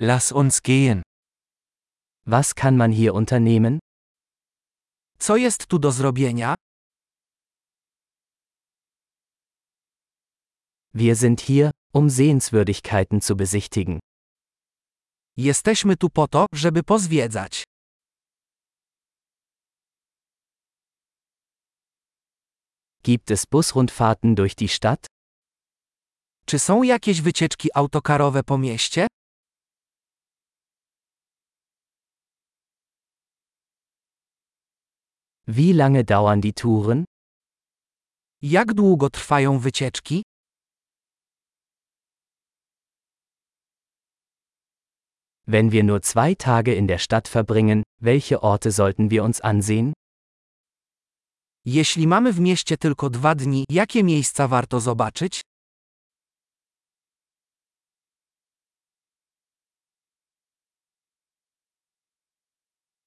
Lass uns gehen. Was kann man hier unternehmen? Co jest tu do zrobienia? Wir sind hier, um Sehenswürdigkeiten zu besichtigen. Jesteśmy tu po to, żeby pozwiedzać. Gibt es Busrundfahrten durch die Stadt? Czy są jakieś wycieczki autokarowe po mieście? Wie lange dauern die Touren? Jak długo trwają wycieczki? Wenn wir nur zwei Tage in der Stadt verbringen, welche Orte sollten wir uns ansehen? Jeśli mamy w mieście tylko dwa dni, jakie miejsca warto zobaczyć?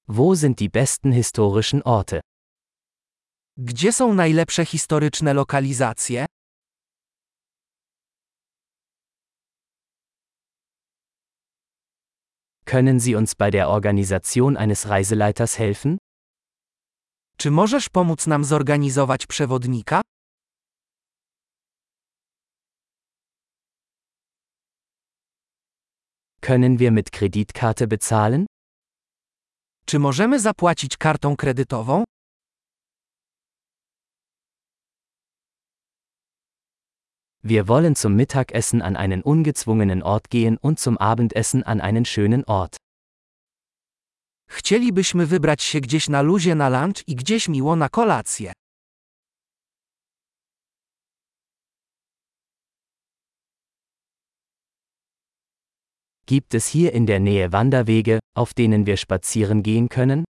Wo sind die besten historischen Orte? Gdzie są najlepsze historyczne lokalizacje? Können Sie uns bei der Organisation eines Reiseleiters helfen? Czy możesz pomóc nam zorganizować przewodnika? Können wir mit Kreditkarte bezahlen? Czy możemy zapłacić kartą kredytową? Wir wollen zum Mittagessen an einen ungezwungenen Ort gehen und zum Abendessen an einen schönen Ort. Chcielibyśmy wybrać się gdzieś na luzie na lunch i gdzieś miło na kolację. Gibt es hier in der Nähe Wanderwege, auf denen wir spazieren gehen können?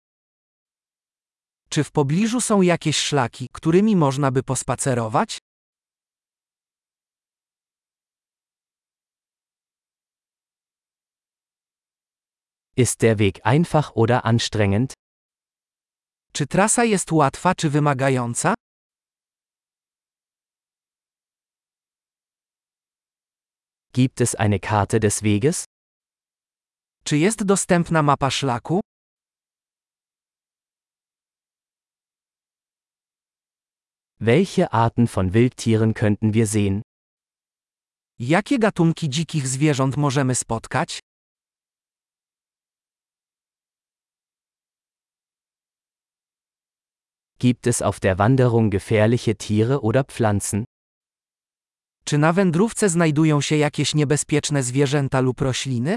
Czy w pobliżu są jakieś szlaki, którymi można by pospacerować? Ist der Weg einfach oder anstrengend? Czy trasa jest łatwa czy wymagająca? Gibt es eine Karte des Weges? Czy jest dostępna mapa szlaku? Welche Arten von Wildtieren könnten wir sehen? Jakie gatunki dzikich zwierząt możemy spotkać? Gibt es auf der Wanderung gefährliche Tiere oder Pflanzen? Czy na wędrówce znajdują się jakieś niebezpieczne zwierzęta lub rośliny?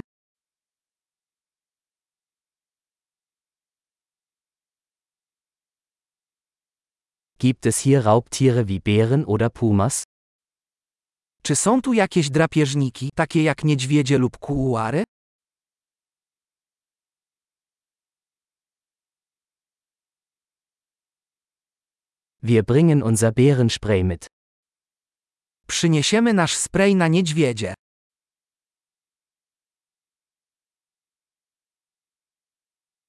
Gibt es hier Raubtiere wie Bären oder Pumas? Czy są tu jakieś drapieżniki, takie jak niedźwiedzie lub kuuary? Wir bringen unser Bärenspray mit. Przyniesiemy nasz spray na niedźwiedzie.